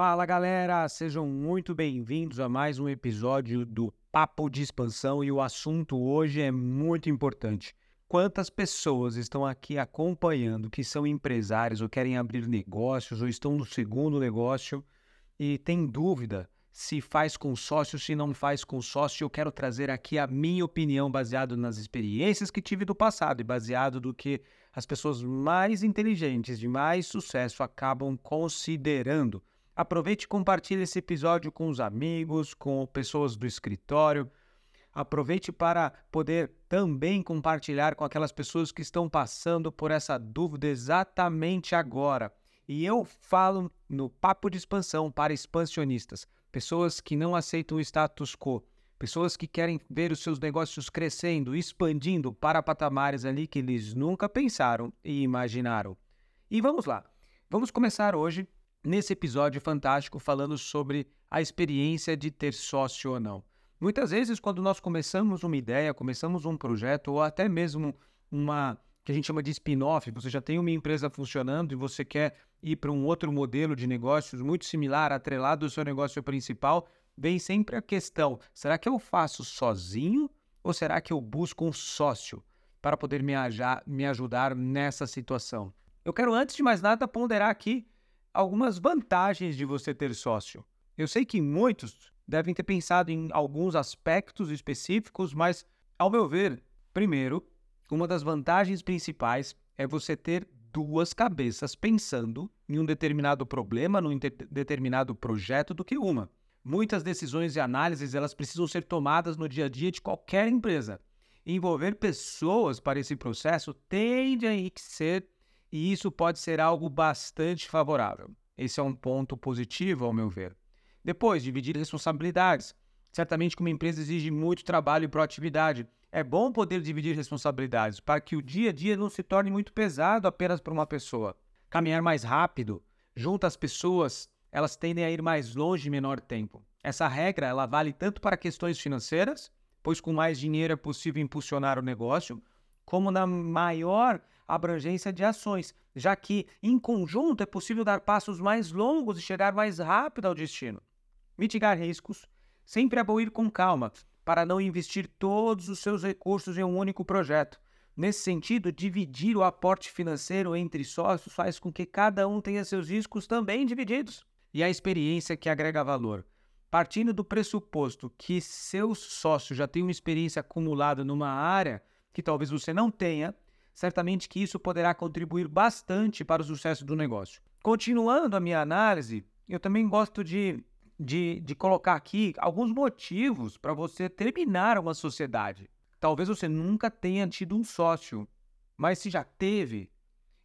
Fala galera, sejam muito bem-vindos a mais um episódio do Papo de Expansão e o assunto hoje é muito importante. Quantas pessoas estão aqui acompanhando que são empresários ou querem abrir negócios ou estão no segundo negócio e têm dúvida se faz com sócio, se não faz com sócio? Eu quero trazer aqui a minha opinião baseado nas experiências que tive do passado e baseado do que as pessoas mais inteligentes, de mais sucesso, acabam considerando. Aproveite e compartilhe esse episódio com os amigos, com pessoas do escritório. Aproveite para poder também compartilhar com aquelas pessoas que estão passando por essa dúvida exatamente agora. E eu falo no papo de expansão para expansionistas, pessoas que não aceitam o status quo, pessoas que querem ver os seus negócios crescendo, expandindo para patamares ali que eles nunca pensaram e imaginaram. E vamos lá. Vamos começar hoje nesse episódio fantástico falando sobre a experiência de ter sócio ou não. Muitas vezes, quando nós começamos uma ideia, começamos um projeto ou até mesmo uma que a gente chama de spin-off, você já tem uma empresa funcionando e você quer ir para um outro modelo de negócios muito similar, atrelado ao seu negócio principal, vem sempre a questão: será que eu faço sozinho ou será que eu busco um sócio para poder me, me ajudar nessa situação? Eu quero, antes de mais nada, ponderar aqui algumas vantagens de você ter sócio. Eu sei que muitos devem ter pensado em alguns aspectos específicos, mas, ao meu ver, primeiro, uma das vantagens principais é você ter duas cabeças pensando em um determinado problema, num determinado projeto do que uma. Muitas decisões e análises elas precisam ser tomadas no dia a dia de qualquer empresa. Envolver pessoas para esse processo tende a enriquecer e isso pode ser algo bastante favorável. Esse é um ponto positivo, ao meu ver. Depois, dividir responsabilidades. Certamente que uma empresa exige muito trabalho e proatividade. É bom poder dividir responsabilidades para que o dia a dia não se torne muito pesado apenas para uma pessoa. Caminhar mais rápido, junto às pessoas, elas tendem a ir mais longe em menor tempo. Essa regra ela vale tanto para questões financeiras, pois com mais dinheiro é possível impulsionar o negócio, como na maior abrangência de ações, já que em conjunto é possível dar passos mais longos e chegar mais rápido ao destino. Mitigar riscos sempre é com calma, para não investir todos os seus recursos em um único projeto. Nesse sentido, dividir o aporte financeiro entre sócios faz com que cada um tenha seus riscos também divididos. E a experiência que agrega valor. Partindo do pressuposto que seu sócio já tem uma experiência acumulada numa área que talvez você não tenha, certamente que isso poderá contribuir bastante para o sucesso do negócio. Continuando a minha análise, eu também gosto de de, de colocar aqui alguns motivos para você terminar uma sociedade. Talvez você nunca tenha tido um sócio, mas se já teve,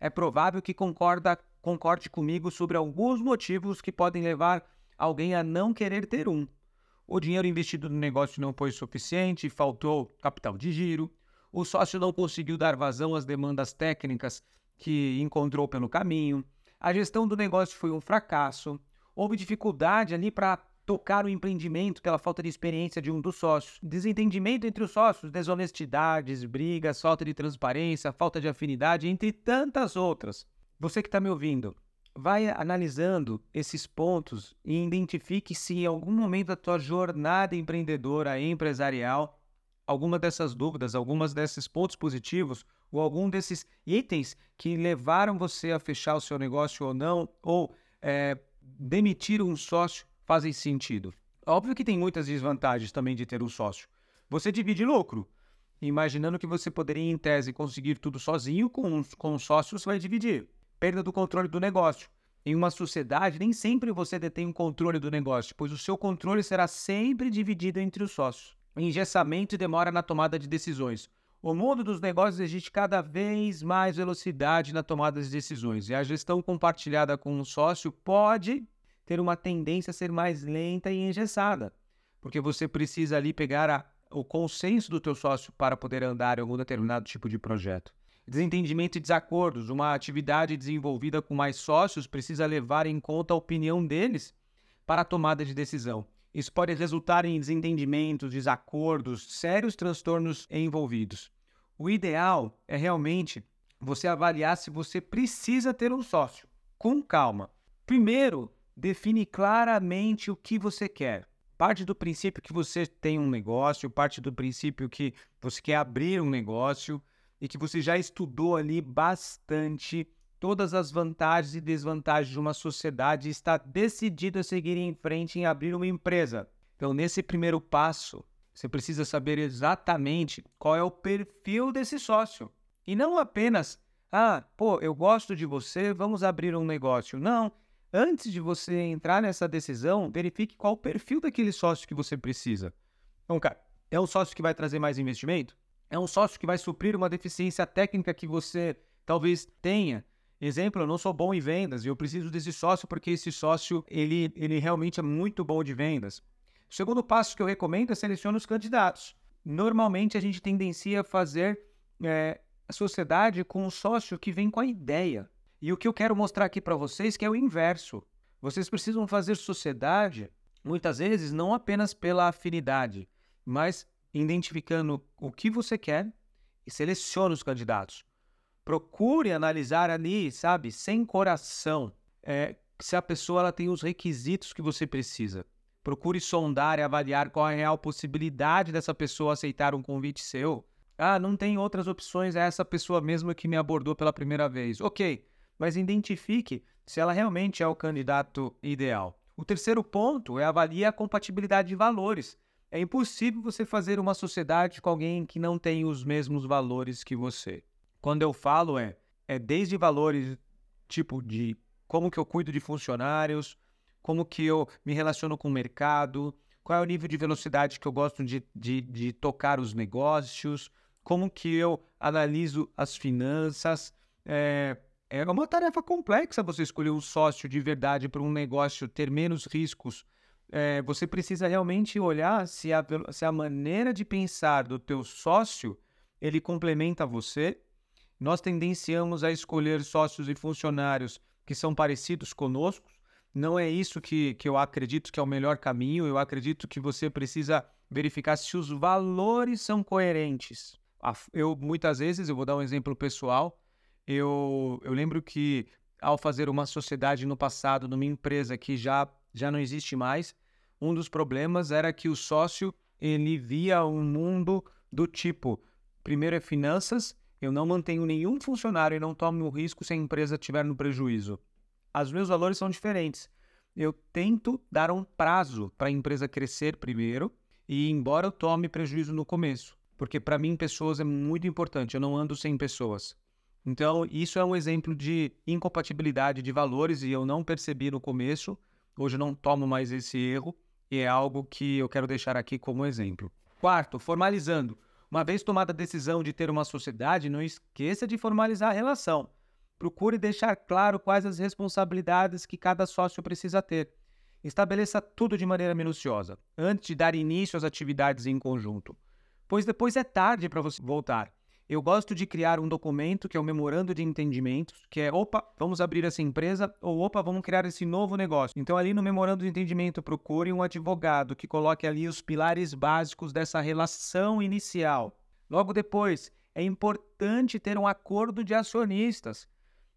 é provável que concorda, concorde comigo sobre alguns motivos que podem levar alguém a não querer ter um. O dinheiro investido no negócio não foi suficiente, faltou capital de giro, o sócio não conseguiu dar vazão às demandas técnicas que encontrou pelo caminho, a gestão do negócio foi um fracasso, houve dificuldade ali para tocar o empreendimento pela falta de experiência de um dos sócios. Desentendimento entre os sócios, desonestidades, brigas, falta de transparência, falta de afinidade, entre tantas outras. Você que está me ouvindo, vai analisando esses pontos e identifique se em algum momento da tua jornada empreendedora empresarial, alguma dessas dúvidas, algumas desses pontos positivos ou algum desses itens que levaram você a fechar o seu negócio ou não, ou é, demitir um sócio fazem sentido. Óbvio que tem muitas desvantagens também de ter um sócio. Você divide lucro. Imaginando que você poderia, em tese, conseguir tudo sozinho, com, com sócios vai dividir. Perda do controle do negócio. Em uma sociedade, nem sempre você detém o um controle do negócio, pois o seu controle será sempre dividido entre os sócios. Engessamento e demora na tomada de decisões. O mundo dos negócios exige cada vez mais velocidade na tomada de decisões e a gestão compartilhada com um sócio pode ter uma tendência a ser mais lenta e engessada, porque você precisa ali pegar a, o consenso do teu sócio para poder andar em algum determinado tipo de projeto. Desentendimento e desacordos. Uma atividade desenvolvida com mais sócios precisa levar em conta a opinião deles para a tomada de decisão. Isso pode resultar em desentendimentos, desacordos, sérios transtornos envolvidos. O ideal é realmente você avaliar se você precisa ter um sócio, com calma. Primeiro, define claramente o que você quer. Parte do princípio que você tem um negócio, parte do princípio que você quer abrir um negócio e que você já estudou ali bastante todas as vantagens e desvantagens de uma sociedade e está decidido a seguir em frente em abrir uma empresa. Então, nesse primeiro passo, você precisa saber exatamente qual é o perfil desse sócio. E não apenas, ah, pô, eu gosto de você, vamos abrir um negócio. Não. Antes de você entrar nessa decisão, verifique qual o perfil daquele sócio que você precisa. Então, cara, é um sócio que vai trazer mais investimento? É um sócio que vai suprir uma deficiência técnica que você talvez tenha Exemplo, eu não sou bom em vendas e eu preciso desse sócio porque esse sócio ele, ele realmente é muito bom de vendas. O segundo passo que eu recomendo é selecionar os candidatos. Normalmente a gente tendencia a fazer é, a sociedade com um sócio que vem com a ideia. E o que eu quero mostrar aqui para vocês que é o inverso. Vocês precisam fazer sociedade, muitas vezes, não apenas pela afinidade, mas identificando o que você quer e selecione os candidatos procure analisar ali, sabe, sem coração, é, se a pessoa ela tem os requisitos que você precisa. Procure sondar e avaliar qual é a real possibilidade dessa pessoa aceitar um convite seu. Ah, não tem outras opções, é essa pessoa mesmo que me abordou pela primeira vez. Ok, mas identifique se ela realmente é o candidato ideal. O terceiro ponto é avaliar a compatibilidade de valores. É impossível você fazer uma sociedade com alguém que não tem os mesmos valores que você. Quando eu falo é, é desde valores tipo de como que eu cuido de funcionários, como que eu me relaciono com o mercado, qual é o nível de velocidade que eu gosto de, de, de tocar os negócios, como que eu analiso as finanças. É, é uma tarefa complexa você escolher um sócio de verdade para um negócio ter menos riscos. É, você precisa realmente olhar se a, se a maneira de pensar do teu sócio ele complementa você nós tendenciamos a escolher sócios e funcionários que são parecidos conosco. Não é isso que, que eu acredito que é o melhor caminho. Eu acredito que você precisa verificar se os valores são coerentes. Eu muitas vezes, eu vou dar um exemplo pessoal. Eu, eu lembro que ao fazer uma sociedade no passado, numa empresa que já, já não existe mais, um dos problemas era que o sócio ele via um mundo do tipo: primeiro é finanças, eu não mantenho nenhum funcionário e não tomo o risco se a empresa estiver no prejuízo. Os meus valores são diferentes. Eu tento dar um prazo para a empresa crescer primeiro e embora eu tome prejuízo no começo, porque para mim pessoas é muito importante. Eu não ando sem pessoas. Então, isso é um exemplo de incompatibilidade de valores e eu não percebi no começo. Hoje eu não tomo mais esse erro e é algo que eu quero deixar aqui como exemplo. Quarto, formalizando. Uma vez tomada a decisão de ter uma sociedade, não esqueça de formalizar a relação. Procure deixar claro quais as responsabilidades que cada sócio precisa ter. Estabeleça tudo de maneira minuciosa, antes de dar início às atividades em conjunto, pois depois é tarde para você voltar. Eu gosto de criar um documento que é o memorando de entendimentos, que é opa, vamos abrir essa empresa ou opa, vamos criar esse novo negócio. Então ali no memorando de entendimento procure um advogado que coloque ali os pilares básicos dessa relação inicial. Logo depois, é importante ter um acordo de acionistas.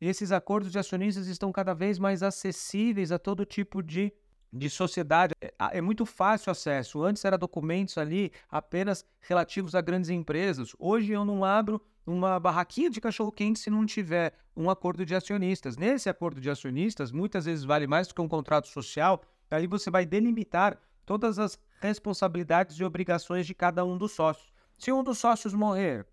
Esses acordos de acionistas estão cada vez mais acessíveis a todo tipo de de sociedade é, é, muito fácil acesso. Antes era documentos ali apenas relativos a grandes empresas. Hoje eu não abro uma barraquinha de cachorro quente se não tiver um acordo de acionistas. Nesse acordo de acionistas, muitas vezes vale mais do que um contrato social. Ali você vai delimitar todas as responsabilidades e obrigações de cada um dos sócios. Se um dos sócios morrer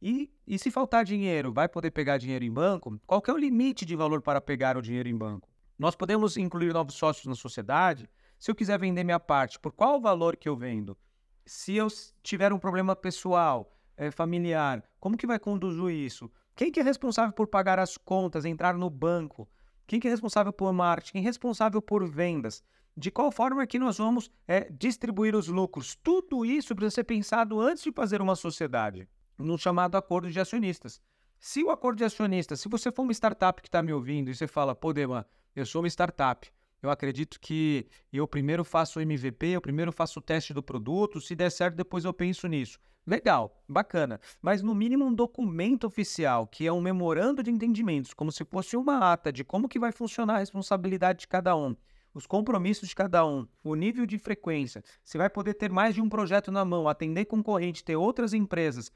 e, e se faltar dinheiro, vai poder pegar dinheiro em banco? Qual é o limite de valor para pegar o dinheiro em banco? Nós podemos incluir novos sócios na sociedade. Se eu quiser vender minha parte, por qual valor que eu vendo? Se eu tiver um problema pessoal, é, familiar, como que vai conduzir isso? Quem que é responsável por pagar as contas, entrar no banco? Quem que é responsável por marketing? Quem é responsável por vendas? De qual forma que nós vamos é, distribuir os lucros? Tudo isso precisa ser pensado antes de fazer uma sociedade, no chamado acordo de acionistas. Se o acordo de acionistas, se você for uma startup que está me ouvindo e você fala, pô, Dema, eu sou uma startup. Eu acredito que eu primeiro faço o MVP, eu primeiro faço o teste do produto, se der certo, depois eu penso nisso. Legal, bacana. Mas no mínimo um documento oficial, que é um memorando de entendimentos, como se fosse uma ata de como que vai funcionar a responsabilidade de cada um. os compromissos de cada um, o nível de frequência, você vai poder ter mais de um projeto na mão, atender concorrente, ter outras empresas,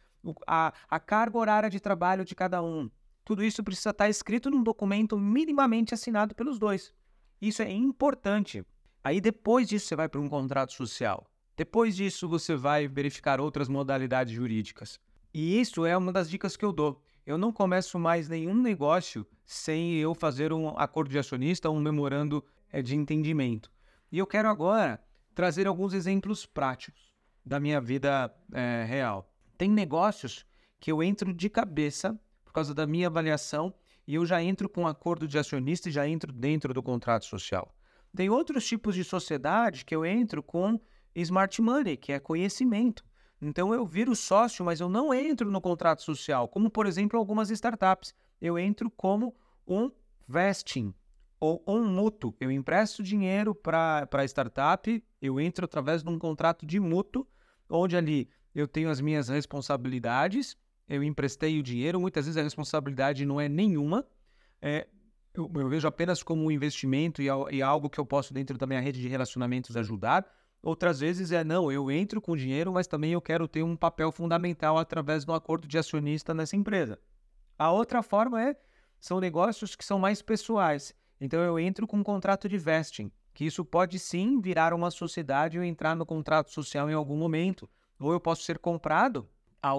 a, a carga horária de trabalho de cada um. Tudo isso precisa estar escrito num documento minimamente assinado pelos dois. Isso é importante. Aí depois disso você vai para um contrato social. Depois disso você vai verificar outras modalidades jurídicas. E isso é uma das dicas que eu dou. Eu não começo mais nenhum negócio sem eu fazer um acordo de acionista, um memorando eh, de entendimento. E eu quero agora trazer alguns exemplos práticos da minha vida é, real. Tem negócios que eu entro de cabeça por causa da minha avaliação e eu já entro com um acordo de acionista e já entro dentro do contrato social. Tem outros tipos de sociedade que eu entro com smart money, que é conhecimento. Então eu viro sócio, mas eu não entro no contrato social, como por exemplo algumas startups. Eu entro como um vesting ou um mútuo. Eu empresto dinheiro para a startup, eu entro através de um contrato de mútuo, onde ali eu tenho as minhas responsabilidades, eu emprestei o dinheiro, muitas vezes a responsabilidade não é nenhuma. É, eu, eu, vejo apenas como um investimento e, e algo que eu posso, dentro da minha rede de relacionamentos, ajudar. Outras vezes é não, eu entro com dinheiro, mas também eu quero ter um papel fundamental através do acordo de acionista nessa empresa. A outra forma é são negócios que são mais pessoais. Então eu entro com um contrato de vesting, que isso pode sim virar uma sociedade ou entrar no contrato social em algum momento, ou eu posso ser comprado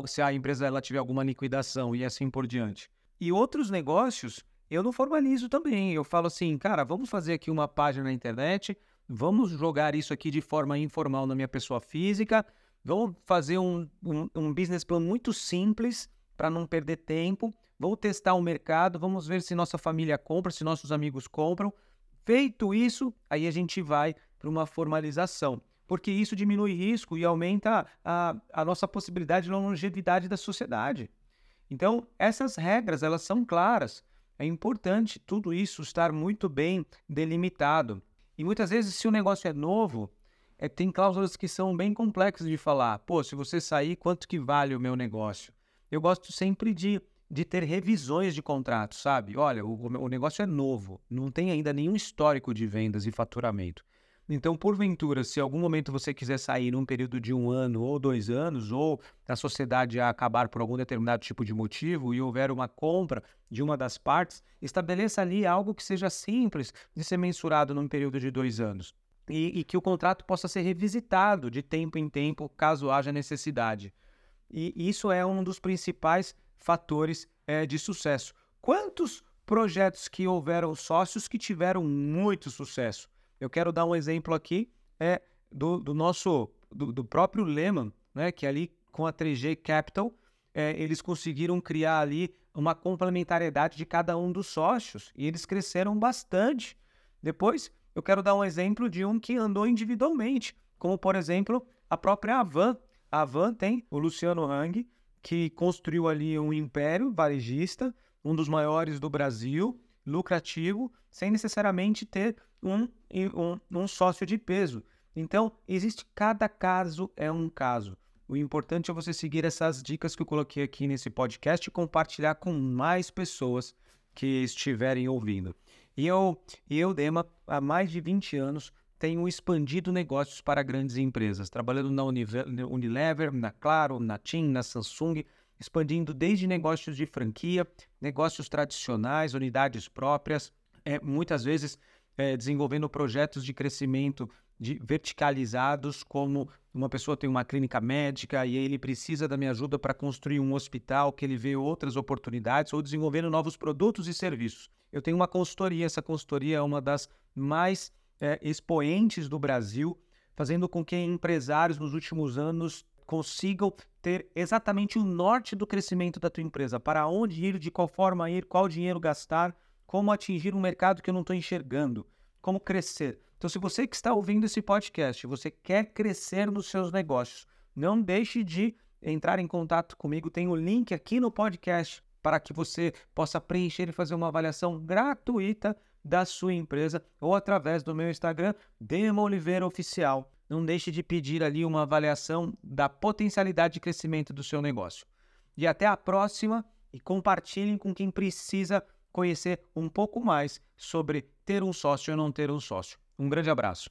se a empresa ela tiver alguma liquidação e assim por diante. E outros negócios eu não formalizo também. Eu falo assim, cara, vamos fazer aqui uma página na internet Vamos jogar isso aqui de forma informal na minha pessoa física. Vamos fazer um, um, um business plan muito simples para não perder tempo. Vamos testar o mercado, vamos ver se nossa família compra, se nossos amigos compram. Feito isso, aí a gente vai para uma formalização, porque isso diminui risco e aumenta a, a nossa possibilidade de longevidade da sociedade. Então, essas regras, elas são claras. É importante tudo isso estar muito bem delimitado. E muitas vezes, se o negócio é novo, é, tem cláusulas que são bem complexas de falar. Pô, se você sair, quanto que vale o meu negócio? Eu gosto sempre de, de ter revisões de contrato, sabe? Olha, o, o negócio é novo, não tem ainda nenhum histórico de vendas e faturamento. Então, porventura, se algum momento você quiser sair num período de um ano ou dois anos, ou a sociedade acabar por algum determinado tipo de motivo e houver uma compra de uma das partes, estabeleça ali algo que seja simples de ser mensurado num período de dois anos. E, e que o contrato possa ser revisitado de tempo em tempo, caso haja necessidade. E isso é um dos principais fatores é, de sucesso. Quantos projetos que houveram sócios que tiveram muito sucesso? Eu quero dar um exemplo aqui é do, do nosso do, do, próprio Lehman, né, que ali com a 3G Capital é, eles conseguiram criar ali uma complementariedade de cada um dos sócios e eles cresceram bastante. Depois, eu quero dar um exemplo de um que andou individualmente, como por exemplo a própria Avan. A Avan tem o Luciano Hang, que construiu ali um império varejista, um dos maiores do Brasil, lucrativo, sem necessariamente ter um, um, um sócio de peso. Então, existe cada caso é um caso. O importante é você seguir essas dicas que eu coloquei aqui nesse podcast e compartilhar com mais pessoas que estiverem ouvindo. E eu, e eu Dema, há mais de 20 anos, tenho expandido negócios para grandes empresas, trabalhando na Unilever, na Claro, na TIM, na Samsung, expandindo desde negócios de franquia, negócios tradicionais, unidades próprias, é, muitas vezes é, desenvolvendo projetos de crescimento de verticalizados, como uma pessoa tem uma clínica médica e ele precisa da minha ajuda para construir um hospital, que ele vê outras oportunidades, ou desenvolvendo novos produtos e serviços. Eu tenho uma consultoria, essa consultoria é uma das mais é, expoentes do Brasil, fazendo com que empresários nos últimos anos consigam ter exatamente o norte do crescimento da tua empresa, para onde ir, de qual forma ir, qual dinheiro gastar, como atingir um mercado que eu não estou enxergando, como crescer. Então, se você que está ouvindo esse podcast, você quer crescer nos seus negócios, não deixe de entrar em contato comigo. Tem o um link aqui no podcast para que você possa preencher e fazer uma avaliação gratuita da sua empresa ou através do meu Instagram, Dema Oliveira Oficial. Não deixe de pedir ali uma avaliação da potencialidade de crescimento do seu negócio. E até a próxima e compartilhem com quem precisa conhecer um pouco mais sobre ter um sócio ou não ter um sócio. Um grande abraço.